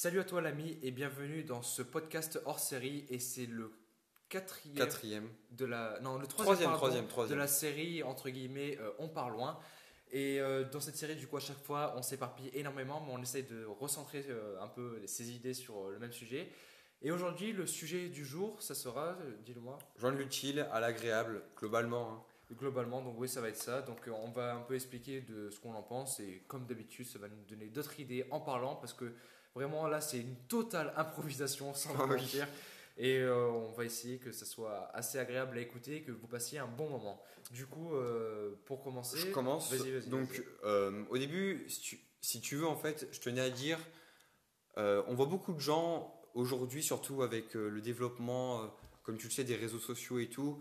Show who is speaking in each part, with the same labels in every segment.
Speaker 1: Salut à toi l'ami et bienvenue dans ce podcast hors série et c'est le quatrième,
Speaker 2: Quatrième.
Speaker 1: de la non le troisième,
Speaker 2: Troisième,
Speaker 1: pardon,
Speaker 2: troisième,
Speaker 1: de la série entre guillemets euh, on part loin et euh, dans cette série du coup à chaque fois on s'éparpille énormément mais on essaye de recentrer euh, un peu ses idées sur le même sujet et aujourd'hui le sujet du jour ça sera dis-le-moi
Speaker 2: Joindre l'utile à l'agréable, globalement. hein.
Speaker 1: Globalement, donc oui, ça va être ça. Donc euh, on va un peu expliquer de ce qu'on en pense et comme d'habitude, ça va nous donner d'autres idées en parlant parce que vraiment là, c'est une totale improvisation sans
Speaker 2: Ah oui.
Speaker 1: commentaire. Et euh, on va essayer que ça soit assez agréable à écouter, que vous passiez un bon moment. Du coup, euh, pour commencer,
Speaker 2: Je commence.
Speaker 1: Vas-y, vas-y,
Speaker 2: Donc,
Speaker 1: vas-y.
Speaker 2: euh, au début, si tu, si tu veux, en fait, je tenais à dire, on voit beaucoup de gens aujourd'hui, surtout avec le développement, comme tu le sais, des réseaux sociaux et tout,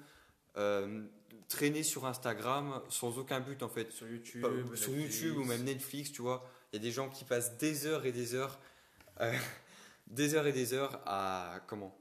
Speaker 2: traîner sur Instagram sans aucun but, en fait.
Speaker 1: sur YouTube,
Speaker 2: Pas- sur
Speaker 1: Netflix.
Speaker 2: YouTube ou même Netflix, tu vois, il y a des gens qui passent des heures et des heures, euh, des heures et des heures à comment,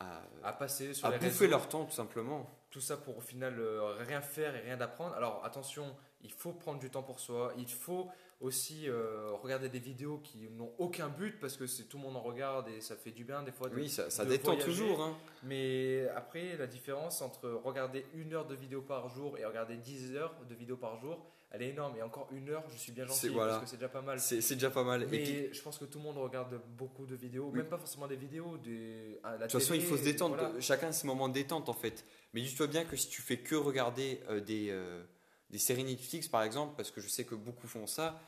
Speaker 2: à,
Speaker 1: à passer sur
Speaker 2: à
Speaker 1: les
Speaker 2: bouffer
Speaker 1: réseaux.
Speaker 2: leur temps tout simplement.
Speaker 1: Tout ça pour au final euh, rien faire et rien d'apprendre. Alors attention, il faut prendre du temps pour soi. Il faut aussi euh, regarder des vidéos qui n'ont aucun but parce que c'est tout le monde en regarde et ça fait du bien des fois. de-
Speaker 2: Oui, ça, ça détend
Speaker 1: voyager.
Speaker 2: toujours. Hein.
Speaker 1: Mais après, la différence entre regarder une heure de vidéo par jour et regarder 10 heures de vidéo par jour, elle est énorme. Et encore une heure, je suis bien gentil
Speaker 2: voilà.
Speaker 1: parce que c'est déjà pas mal.
Speaker 2: C'est déjà pas mal. Et
Speaker 1: Mais
Speaker 2: puis,
Speaker 1: je pense que tout le monde regarde beaucoup de vidéos,
Speaker 2: Oui.
Speaker 1: même pas forcément des vidéos, des, à la
Speaker 2: De toute façon, il faut se détendre.
Speaker 1: voilà.
Speaker 2: Chacun a ses moments de détente en fait. Mais dis-toi bien que si tu fais que regarder euh, des, euh, des séries Netflix par exemple, parce que je sais que beaucoup font ça,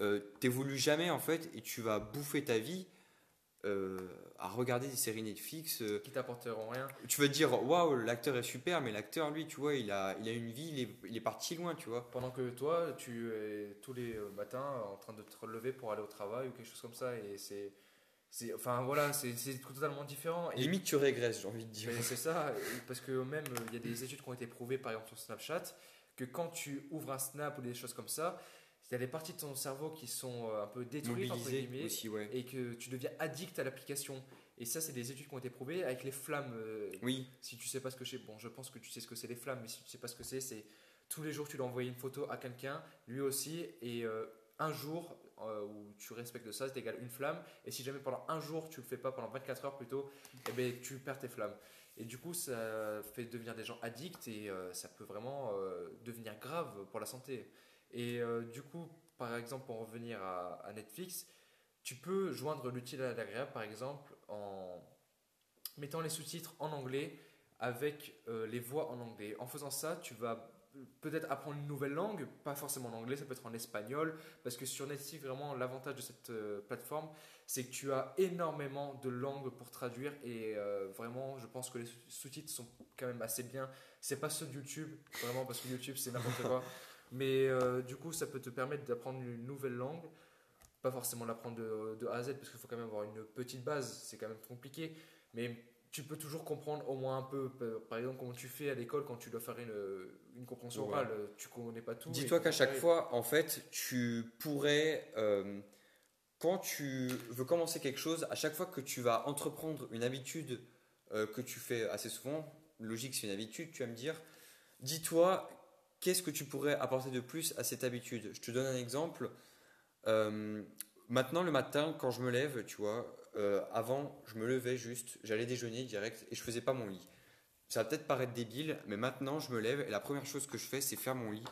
Speaker 2: euh, t'évolues jamais en fait et tu vas bouffer ta vie euh, à regarder des séries Netflix. euh,
Speaker 1: Qui t'apporteront rien.
Speaker 2: tu vas te dire waouh, l'acteur est super, mais l'acteur lui, tu vois, il a, il a une vie, il est, il est parti loin, tu vois.
Speaker 1: Pendant que toi, tu es tous les euh, matins en train de te relever pour aller au travail ou quelque chose comme ça. Et c'est. Enfin voilà, c'est totalement différent. Et
Speaker 2: Limite, tu régresses, j'ai envie de dire.
Speaker 1: C'est ça, parce que même euh, il y a des études qui ont été prouvées, par exemple sur Snapchat, que quand tu ouvres un Snap ou des choses comme ça, y a des parties de ton cerveau qui sont euh, un peu détruites entre guillemets,
Speaker 2: aussi, ouais.
Speaker 1: et que tu deviens addict à l'application. Et ça, c'est des études qui ont été prouvées avec les flammes. euh,
Speaker 2: Oui,
Speaker 1: Si tu sais pas ce que c'est, bon, je pense que tu sais ce que c'est les flammes, mais si tu sais pas ce que c'est, c'est tous les jours tu dois envoyer une photo à quelqu'un, lui aussi, et euh, un jour euh, où tu respectes ça, c'est égal une flamme. Et si jamais pendant un jour tu le fais pas, pendant 24 heures plutôt, eh ben, tu perds tes flammes. Et du coup, ça fait devenir des gens addicts et euh, ça peut vraiment devenir grave pour la santé. Et euh, du coup, par exemple, pour revenir à, Netflix, tu peux joindre l'utile à l'agréable, par exemple, en mettant les sous-titres en anglais avec euh, les voix en anglais. En faisant ça, tu vas peut-être apprendre une nouvelle langue, pas forcément en anglais, ça peut être en espagnol, parce que sur Netflix, vraiment, l'avantage de cette euh, plateforme, c'est que tu as énormément de langues pour traduire, et vraiment, je pense que les sous- sous-titres sont quand même assez bien. C'est pas ceux de YouTube, vraiment, parce que YouTube, c'est n'importe quoi. Mais euh, du coup, ça peut te permettre d'apprendre une nouvelle langue, pas forcément l'apprendre de, de A à Z, parce qu'il faut quand même avoir une petite base, c'est quand même compliqué, mais tu peux toujours comprendre au moins un peu, par exemple, comment tu fais à l'école quand tu dois faire une, une compréhension
Speaker 2: Ouais.
Speaker 1: orale, tu connais pas tout.
Speaker 2: Dis-toi qu'à chaque fois, en fait, tu pourrais, euh, quand tu veux commencer quelque chose, à chaque fois que tu vas entreprendre une habitude euh, que tu fais assez souvent, logique, c'est une habitude, tu vas me dire, dis-toi, qu'est-ce que tu pourrais apporter de plus à cette habitude? Je te donne un exemple. Euh, maintenant, le matin, quand je me lève, tu vois, euh, avant, je me levais juste, j'allais déjeuner direct et je faisais pas mon lit. Ça va peut-être paraître débile, mais maintenant, je me lève et la première chose que je fais, c'est faire mon lit.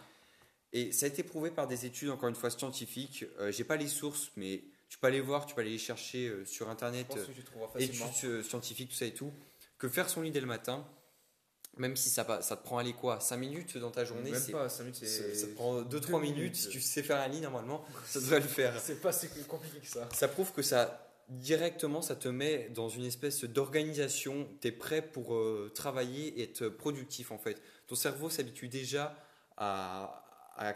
Speaker 2: Et ça a été prouvé par des études, encore une fois, scientifiques. Euh, J'ai pas les sources, mais tu peux aller voir, tu peux aller les chercher euh, sur Internet, études scientifiques, tout ça et tout. Que faire son lit dès le matin, même si ça, te prend aller quoi 5 minutes dans ta journée
Speaker 1: Même pas, 5 minutes,
Speaker 2: ça, te prend 2-3
Speaker 1: deux
Speaker 2: minutes.
Speaker 1: minutes.
Speaker 2: Si tu sais faire un lit, normalement, ça devrait le faire.
Speaker 1: C'est pas si compliqué que ça.
Speaker 2: Ça prouve que ça, directement, ça te met dans une espèce d'organisation. Tu es prêt pour euh, travailler et être productif, en fait. Ton cerveau s'habitue déjà à, à,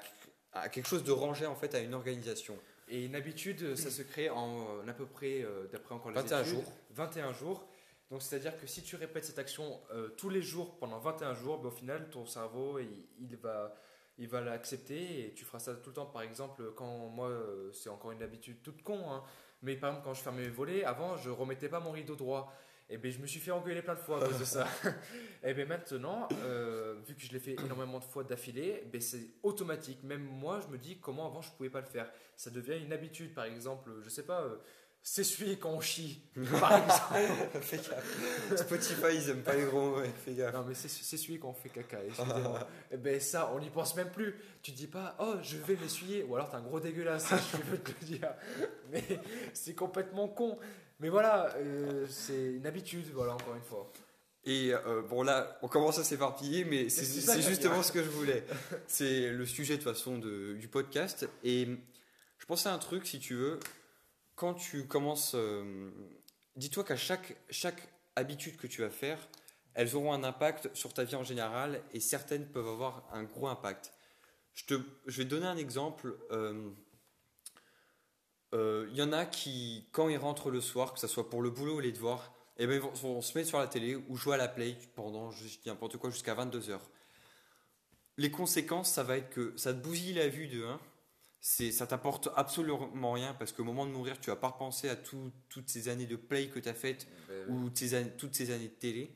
Speaker 2: à quelque chose de rangé, en fait, à une organisation.
Speaker 1: Et une habitude, ça se crée en euh, à peu près, euh, d'après encore les
Speaker 2: 21
Speaker 1: études,
Speaker 2: jours.
Speaker 1: 21 jours. Donc c'est-à-dire que si tu répètes cette action euh, tous les jours pendant 21 jours, ben, au final, ton cerveau, il, va, il va l'accepter et tu feras ça tout le temps. Par exemple, quand moi, euh, c'est encore une habitude toute con, hein, mais par exemple, quand je fermais mes volets, avant, je remettais pas mon rideau droit. Et ben je me suis fait engueuler plein de fois à cause de ça. et ben maintenant, euh, vu que je l'ai fait énormément de fois d'affilée, ben c'est automatique. Même moi, je me dis comment avant je pouvais pas le faire. Ça devient une habitude. Par exemple, je sais pas, s'essuyer quand on chie, par exemple.
Speaker 2: Fais gaffe. Spotify, ils aiment pas les gros mots, ouais, fais gaffe.
Speaker 1: Non, mais c'est s'essuyer quand on fait caca, excusez-moi. Eh ben ça, on n'y pense même plus. Tu dis pas, oh, je vais m'essuyer, ou alors t'es un gros dégueulasse, je peux te le dire. Mais c'est complètement con. Mais voilà, euh, c'est une habitude, voilà, encore une fois.
Speaker 2: Et euh, bon là, on commence à s'éparpiller, mais c'est justement ce que je voulais. C'est le sujet de toute façon de- du podcast. Et je pensais à un truc, si tu veux, quand tu commences, euh, dis-toi qu'à chaque, chaque habitude que tu vas faire, elles auront un impact sur ta vie en général, et certaines peuvent avoir un gros impact. Je, te, je vais te donner un exemple. euh, euh, Il y en a qui, quand ils rentrent le soir, que ce soit pour le boulot ou les devoirs, eh ben, ils vont, vont se mettre sur la télé ou jouer à la play pendant, n'importe quoi, jusqu'à 22h. Les conséquences, ça va être que ça te bousille la vue de 1. C'est, ça t'apporte absolument rien parce qu'au moment de mourir, tu vas pas repenser à tout- toutes ces années de play que tu as faites ou ces années- toutes ces années de télé.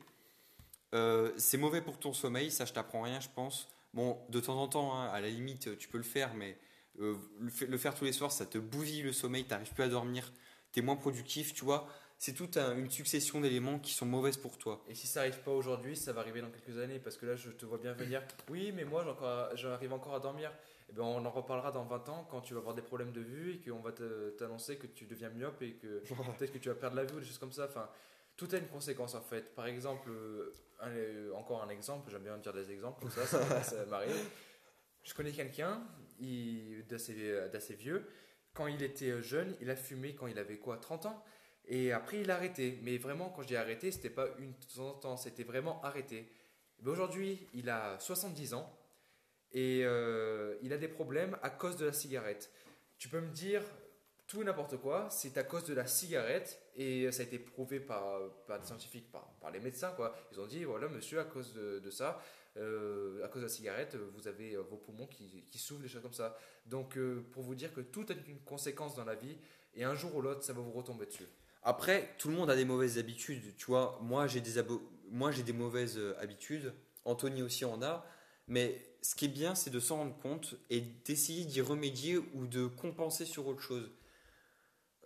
Speaker 2: Euh, c'est mauvais pour ton sommeil, ça je t'apprends rien, je pense. Bon, de temps en temps, hein, à la limite, tu peux le faire, mais euh, le, fa- le faire tous les soirs, ça te bousille le sommeil, t'arrives plus à dormir, t'es moins productif, tu vois. C'est toute un- une succession d'éléments qui sont mauvaises pour toi.
Speaker 1: Et si ça arrive pas aujourd'hui, ça va arriver dans quelques années parce que là, je te vois bien venir. Oui, mais moi, j'arrive encore à dormir. Eh ben, on en reparlera dans 20 ans quand tu vas avoir des problèmes de vue et qu'on va te- t'annoncer que tu deviens myope et que peut-être que tu vas perdre la vue ou des choses comme ça. Enfin, tout a une conséquence en fait. Par exemple, euh, un- euh, encore un exemple, j'aime bien dire des exemples comme ça, ça, ça m'arrive. Je connais quelqu'un d'assez vieux. Quand il était jeune, il a fumé quand il avait quoi 30 ans et après, il a arrêté. Mais vraiment, quand je dis arrêté, c'était pas une de temps en temps, c'était vraiment arrêté. Mais aujourd'hui, il a 70 ans et euh, il a des problèmes à cause de la cigarette. Tu peux me dire tout n'importe quoi, c'est à cause de la cigarette et ça a été prouvé par, par des scientifiques, par, par les médecins. Quoi. Ils ont dit voilà, monsieur, à cause de, ça, euh, à cause de la cigarette, vous avez euh, vos poumons qui, qui s'ouvrent, des choses comme ça. Donc, pour vous dire que tout a une conséquence dans la vie et un jour ou l'autre, ça va vous retomber dessus.
Speaker 2: Après, tout le monde a des mauvaises habitudes. Tu vois, moi j'ai des, moi, j'ai des mauvaises habitudes. Anthony aussi en a. Mais ce qui est bien, c'est de s'en rendre compte et d'essayer d'y remédier ou de compenser sur autre chose.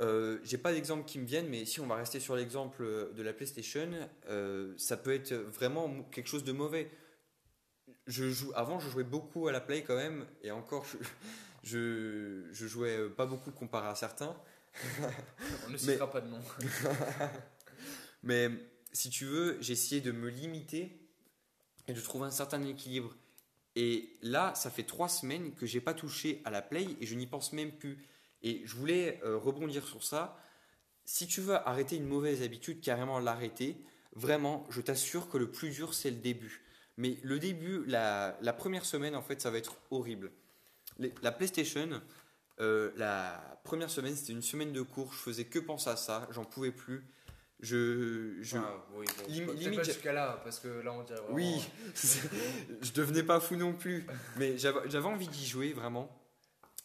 Speaker 2: Euh, j'ai pas d'exemple qui me viennent, mais si on va rester sur l'exemple de la PlayStation, euh, ça peut être vraiment quelque chose de mauvais. Je joue, avant, je jouais beaucoup à la Play quand même, et encore, je, je, je jouais pas beaucoup comparé à certains.
Speaker 1: On ne citera pas de nom.
Speaker 2: Mais si tu veux, j'ai essayé de me limiter et de trouver un certain équilibre. Et là, ça fait trois semaines que j'ai pas touché à la play et je n'y pense même plus. Et je voulais euh, rebondir sur ça. Si tu veux arrêter une mauvaise habitude, carrément l'arrêter, vraiment, je t'assure que le plus dur, c'est le début. Mais le début, la, première semaine, en fait, ça va être horrible. La PlayStation, euh, la première semaine, c'était une semaine de cours. Je faisais que penser à ça. J'en pouvais plus. Je, je,
Speaker 1: Enfin, oui, bon,
Speaker 2: Lim-
Speaker 1: peut-être
Speaker 2: limite,
Speaker 1: pas jusqu'à là, parce que là, on dirait vraiment.
Speaker 2: Oui, je devenais pas fou non plus, mais j'avais envie d'y jouer vraiment.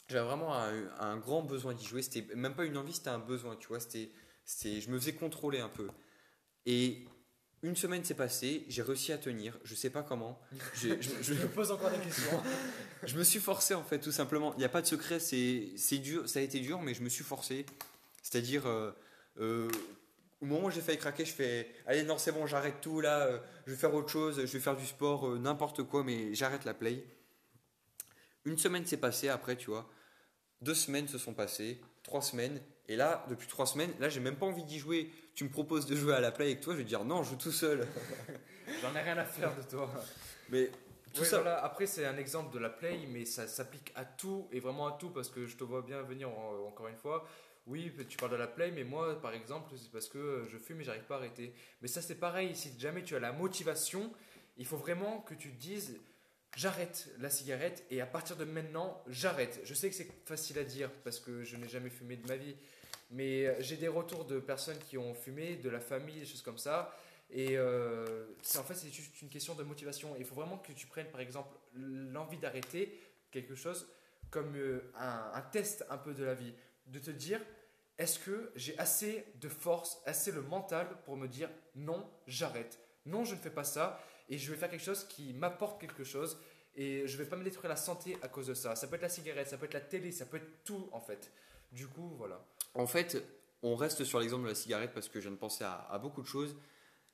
Speaker 2: J'avais vraiment un, un grand besoin d'y jouer. C'était même pas une envie, c'était un besoin, tu vois. C'était, c'était, je me faisais contrôler un peu. Et une semaine s'est passée, j'ai réussi à tenir. Je sais pas comment. Je, je-
Speaker 1: Je me pose encore des questions.
Speaker 2: je me suis forcé en fait, tout simplement. Il n'y a pas de secret, c'est c'est dur, ça a été dur, mais je me suis forcé. C'est-à-dire, euh, euh, au moment où j'ai failli craquer, je fais Allez, non, c'est bon, j'arrête tout là, euh, je vais faire autre chose, je vais faire du sport, euh, n'importe quoi, mais j'arrête la play. Une semaine s'est passée après, tu vois. Deux semaines se sont passées, trois semaines, et là, depuis trois semaines, là, j'ai même pas envie d'y jouer. Tu me proposes de jouer à la play avec toi, je vais dire non, je joue tout seul.
Speaker 1: J'en ai rien à faire de toi.
Speaker 2: Mais tout ça.
Speaker 1: voilà. Après, c'est un exemple de la play, mais ça s'applique à tout et vraiment à tout parce que je te vois bien venir en- encore une fois. Oui, tu parles de la play, mais moi, par exemple, c'est parce que je fume et j'arrive pas à arrêter. Mais ça, c'est pareil. Si jamais tu as la motivation, il faut vraiment que tu te dises j'arrête la cigarette et à partir de maintenant, j'arrête. Je sais que c'est facile à dire parce que je n'ai jamais fumé de ma vie, mais j'ai des retours de personnes qui ont fumé, de la famille, des choses comme ça. Et euh, en fait c'est juste une question de motivation. Il faut vraiment que tu prennes par exemple l'envie d'arrêter quelque chose comme euh, un test un peu de la vie, de te dire est-ce que j'ai assez de force, assez le mental pour me dire non, j'arrête. Non, je ne fais pas ça et je vais faire quelque chose qui m'apporte quelque chose et je vais pas me détruire la santé à cause de ça. Ça peut être la cigarette, ça peut être la télé, ça peut être tout en fait. Du coup, voilà.
Speaker 2: En fait, on reste sur l'exemple de la cigarette parce que je viens de penser à, beaucoup de choses.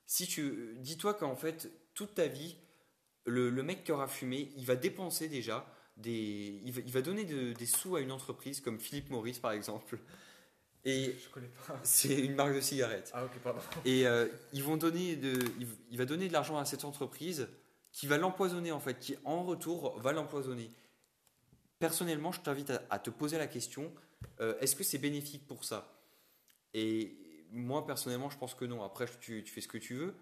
Speaker 2: Si tu, dis-toi qu'en fait, toute ta vie, le, mec qui aura fumé, il va dépenser déjà des, il va, donner de- des sous à une entreprise comme Philippe Maurice par exemple. Et
Speaker 1: Je connais pas.
Speaker 2: c'est une marque de cigarette.
Speaker 1: Ah, ok, pardon.
Speaker 2: Et euh, ils vont donner de, il, il va donner de l'argent à cette entreprise qui va l'empoisonner en fait, qui en retour va l'empoisonner. Personnellement, je t'invite à, à te poser la question euh, est-ce que c'est bénéfique pour ça? Et moi, personnellement, je pense que non. Après, tu, tu fais ce que tu veux.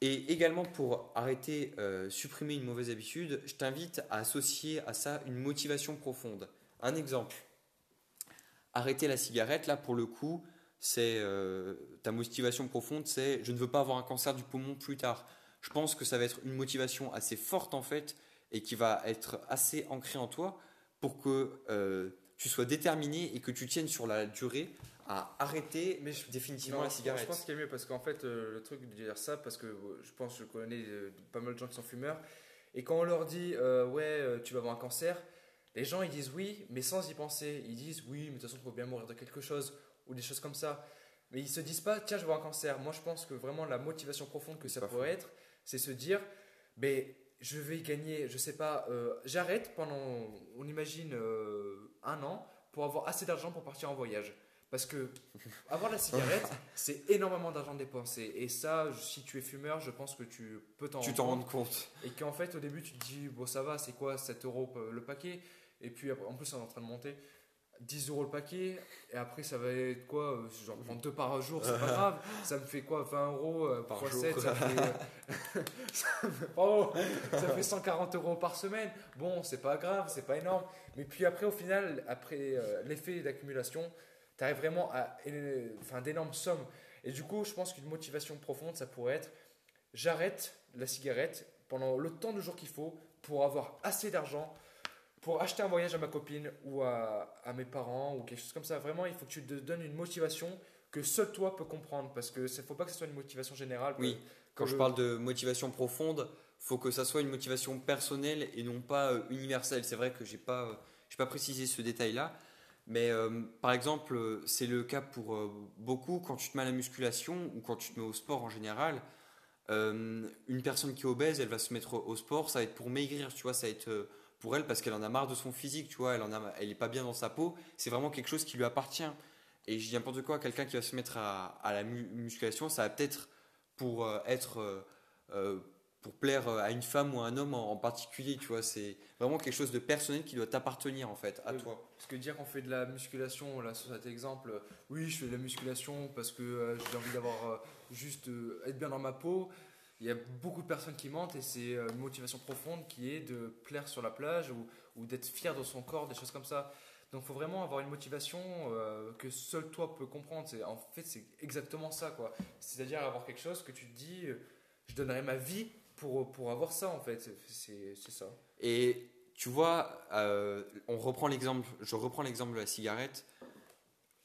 Speaker 2: Et également, pour arrêter, euh, supprimer une mauvaise habitude, je t'invite à associer à ça une motivation profonde. Un exemple arrêter la cigarette, là, pour le coup, c'est euh, ta motivation profonde, c'est je ne veux pas avoir un cancer du poumon plus tard. Je pense que ça va être une motivation assez forte en fait et qui va être assez ancrée en toi pour que euh, tu sois déterminé et que tu tiennes sur la durée à arrêter
Speaker 1: Mais je-
Speaker 2: définitivement
Speaker 1: Non,
Speaker 2: la cigarette.
Speaker 1: Je pense qu'il y a mieux parce qu'en fait, euh, le truc de dire ça, parce que je pense que je connais pas mal de gens qui sont fumeurs, et quand on leur dit ouais, tu vas avoir un cancer, les gens ils disent oui, mais sans y penser. Ils disent oui, mais de toute façon, il faut bien mourir de quelque chose, ou des choses comme ça. Mais ils se disent pas tiens, je vais avoir un cancer. Moi, je pense que vraiment la motivation profonde que ça pourrait être, c'est se dire mais je vais gagner, je sais pas, euh, j'arrête pendant, on imagine, euh, un an pour avoir assez d'argent pour partir en voyage. Parce que avoir la cigarette, c'est énormément d'argent dépensé. Et ça, si tu es fumeur, je pense que tu peux t'en rendre compte.
Speaker 2: compte.
Speaker 1: Et qu'en fait, au début, tu te dis, bon, ça va, c'est quoi 7 euros le paquet? Et puis, en plus, on est en train de monter. 10 euros le paquet, et après ça va être quoi euh, Genre prendre deux par jour, c'est pas grave. Ça me fait quoi 20 euros euh,
Speaker 2: Par
Speaker 1: fois
Speaker 2: jour.
Speaker 1: 7, ça fait, euh, ça fait- bravo, ça fait 140 euros par semaine. Bon, c'est pas grave, c'est pas énorme. Mais puis après, au final, après euh, l'effet d'accumulation, tu arrives vraiment à enfin, d'énormes sommes. Et du coup, je pense qu'une motivation profonde, ça pourrait être j'arrête la cigarette pendant le temps de jour qu'il faut pour avoir assez d'argent pour acheter un voyage à ma copine ou à, à mes parents ou quelque chose comme ça. Vraiment, il faut que tu te donnes une motivation que seul toi peux comprendre parce que ne faut pas que ce soit une motivation générale.
Speaker 2: Oui, quand je
Speaker 1: le-
Speaker 2: parle de motivation profonde, faut que ça soit une motivation personnelle et non pas euh, universelle. C'est vrai que j'ai pas, euh, j'ai pas précisé ce détail-là, mais euh, par exemple, c'est le cas pour beaucoup quand tu te mets à la musculation ou quand tu te mets au sport en général. une personne qui est obèse, elle va se mettre au sport, ça va être pour maigrir, tu vois, ça va être pour elle parce qu'elle en a marre de son physique, tu vois, elle en a, elle est pas bien dans sa peau. C'est vraiment quelque chose qui lui appartient. Et je dis n'importe quoi, quelqu'un qui va se mettre à, à la mu- musculation, ça va peut-être pour euh, être euh, euh, pour plaire à une femme ou à un homme en, en particulier, tu vois, c'est vraiment quelque chose de personnel qui doit t'appartenir en fait, à
Speaker 1: Oui.
Speaker 2: toi.
Speaker 1: Parce que dire qu'on fait de la musculation, là, sur cet exemple, oui, je fais de la musculation parce que j'ai envie d'avoir juste être bien dans ma peau. Il y a beaucoup de personnes qui mentent et c'est euh, une motivation profonde qui est de plaire sur la plage ou, d'être fier de son corps, des choses comme ça. Donc il faut vraiment avoir une motivation euh, que seul toi peux comprendre. C'est, en fait, c'est exactement ça. quoi. C'est-à-dire avoir quelque chose que tu te dis, euh, je donnerais ma vie pour, pour avoir ça en fait. C'est, ça.
Speaker 2: Et tu vois, on reprend l'exemple, je reprends l'exemple de la cigarette.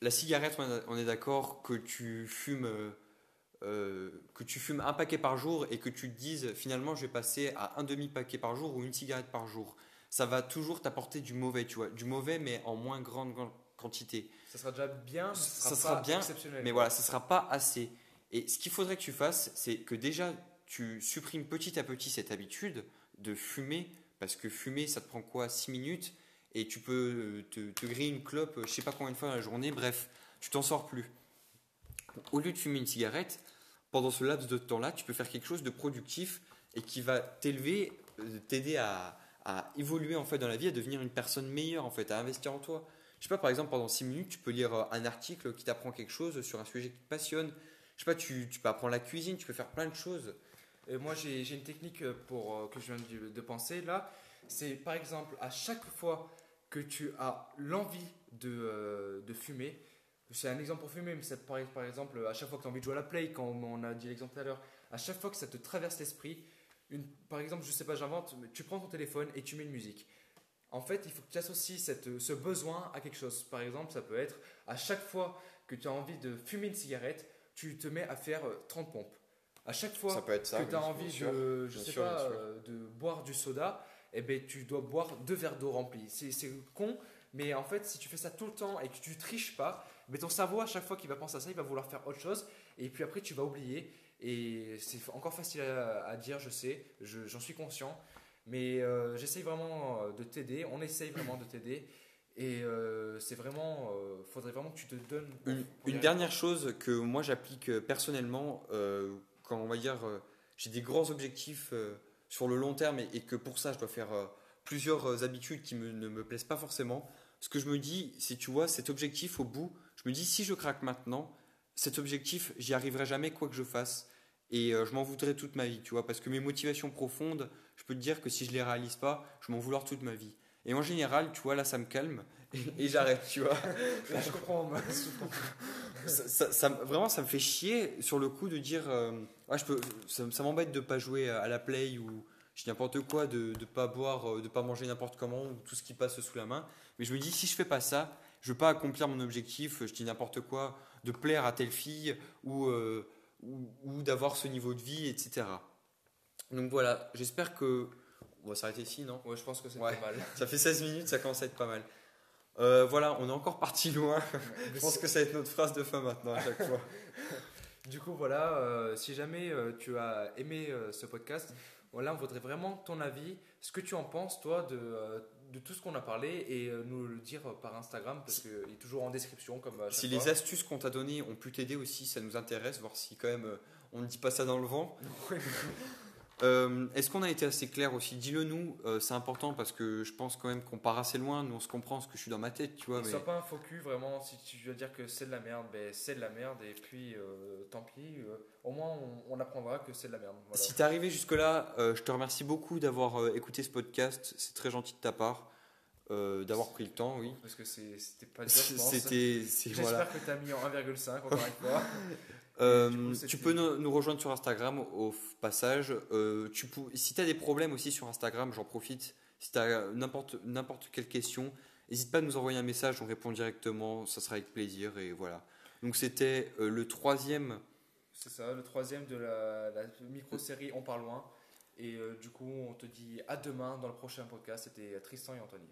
Speaker 2: La cigarette, on est d'accord que tu fumes, euh, que tu fumes un paquet par jour et que tu te dises finalement je vais passer à un demi paquet par jour ou une cigarette par jour. Ça va toujours t'apporter du mauvais, tu vois, du mauvais mais en moins grande quantité.
Speaker 1: Ça sera déjà bien, ça
Speaker 2: Ça
Speaker 1: sera,
Speaker 2: sera
Speaker 1: pas
Speaker 2: bien,
Speaker 1: exceptionnel.
Speaker 2: Mais voilà, ne sera pas assez. Et ce qu'il faudrait que tu fasses, c'est que déjà, tu supprimes petit à petit cette habitude de fumer, parce que fumer, ça te prend quoi 6 minutes, et tu peux euh, te, te griller une clope, euh, je sais pas combien de fois dans la journée, bref, tu t'en sors plus. Au lieu de fumer une cigarette, pendant ce laps de temps-là, tu peux faire quelque chose de productif et qui va t'élever, euh, t'aider à, évoluer en fait dans la vie, à devenir une personne meilleure en fait, à investir en toi. Je sais pas, par exemple, pendant 6 minutes, tu peux lire euh, un article qui t'apprend quelque chose sur un sujet qui te passionne. Je sais pas, tu, peux apprendre la cuisine, tu peux faire plein de choses.
Speaker 1: Et moi, j'ai une technique pour, euh, que je viens de, penser là. C'est par exemple, à chaque fois que tu as l'envie de fumer, c'est un exemple pour fumer, mais c'est par, par exemple, à chaque fois que tu as envie de jouer à la play, quand on a dit l'exemple tout à l'heure, à chaque fois que ça te traverse l'esprit, une, par exemple, je sais pas, j'invente, tu prends ton téléphone et tu mets une musique. En fait, il faut que tu associes cette, ce besoin à quelque chose. Par exemple, ça peut être à chaque fois que tu as envie de fumer une cigarette, tu te mets à faire euh, 30 pompes. À chaque fois
Speaker 2: Ça peut être ça.
Speaker 1: que tu as envie
Speaker 2: sûr.
Speaker 1: de, je
Speaker 2: Bien
Speaker 1: sais
Speaker 2: sûr,
Speaker 1: pas,
Speaker 2: bien sûr.
Speaker 1: euh, de boire du soda, eh ben, tu dois boire deux verres d'eau remplis. C'est c'est con, Mais en fait, si tu fais ça tout le temps et que tu triches pas, mais ton cerveau, à chaque fois qu'il va penser à ça, il va vouloir faire autre chose. Et puis après, tu vas oublier. Et c'est encore facile à, à dire, je sais, je- j'en suis conscient. Mais euh, j'essaye vraiment euh, de t'aider. On essaye vraiment de t'aider. Et euh, c'est vraiment. euh, faudrait vraiment que tu te donnes.
Speaker 2: Une, dernière chose que moi j'applique personnellement, quand on va dire j'ai des grands objectifs sur le long terme et, et que pour ça je dois faire plusieurs habitudes qui me- ne me plaisent pas forcément, ce que je me dis, c'est tu vois, cet objectif au bout, je me dis si je craque maintenant, cet objectif, j'y arriverai jamais quoi que je fasse. Et euh, je m'en voudrais toute ma vie, tu vois, parce que mes motivations profondes, je peux te dire que si je les réalise pas, je m'en vouloir toute ma vie. Et en général, tu vois, là, ça me calme et, et j'arrête, tu vois.
Speaker 1: Là, je comprends.
Speaker 2: ça, ça- ça- vraiment, ça me fait chier sur le coup de dire, euh, ouais, je peux, ça, ça m'embête de pas jouer à la play ou je dis n'importe quoi, de ne pas boire, euh, de pas manger n'importe comment ou tout ce qui passe sous la main. Mais je me dis, si je fais pas ça, je veux pas accomplir mon objectif, je dis n'importe quoi, de plaire à telle fille ou, euh, ou, ou d'avoir ce niveau de vie, etc. Donc voilà, j'espère que. On va s'arrêter ici, non?
Speaker 1: Ouais, je pense que c'est
Speaker 2: Ouais.
Speaker 1: pas mal.
Speaker 2: Ça fait 16 minutes, ça commence à être pas mal. Euh, voilà, on est encore parti loin. Je pense que ça va être notre phrase de fin maintenant à chaque fois.
Speaker 1: Du coup, voilà, euh, si jamais euh, tu as aimé euh, ce podcast, voilà, on voudrait vraiment ton avis, ce que tu en penses, toi, de, de tout ce qu'on a parlé, et nous le dire par Instagram, parce qu'il est toujours en description, comme
Speaker 2: Si les astuces qu'on t'a données ont pu t'aider aussi, ça nous intéresse, voir si quand même on ne dit pas ça dans le vent. Euh, Est-ce qu'on a été assez clair aussi? Dis-le nous, euh, c'est important parce que je pense quand même qu'on part assez loin, nous on se comprend ce que je suis dans ma tête, tu vois. Mais...
Speaker 1: Sois pas un faux cul, vraiment, si tu veux dire que c'est de la merde, ben, c'est de la merde, et puis euh, tant pis, au moins on, on apprendra que c'est de la merde. Voilà.
Speaker 2: Si t'es arrivé jusque-là, je te remercie beaucoup d'avoir écouté ce podcast, c'est très gentil de ta part, euh, d'avoir pris le temps, oui.
Speaker 1: Parce que c'était pas dur.
Speaker 2: C'était.
Speaker 1: J'espère
Speaker 2: voilà.
Speaker 1: que tu as mis en 1,5 encore une fois.
Speaker 2: Euh, tu peux nous, nous rejoindre sur Instagram au, passage. Euh, tu si tu as des problèmes aussi sur Instagram, j'en profite. Si tu as n'importe quelle question, n'hésite pas à nous envoyer un message, on répond directement, ça sera avec plaisir. Et voilà. Donc c'était euh, le troisième.
Speaker 1: C'est ça, le troisième de la, la micro-série On part loin. Et du coup, on te dit à demain dans le prochain podcast. C'était Tristan et Anthony.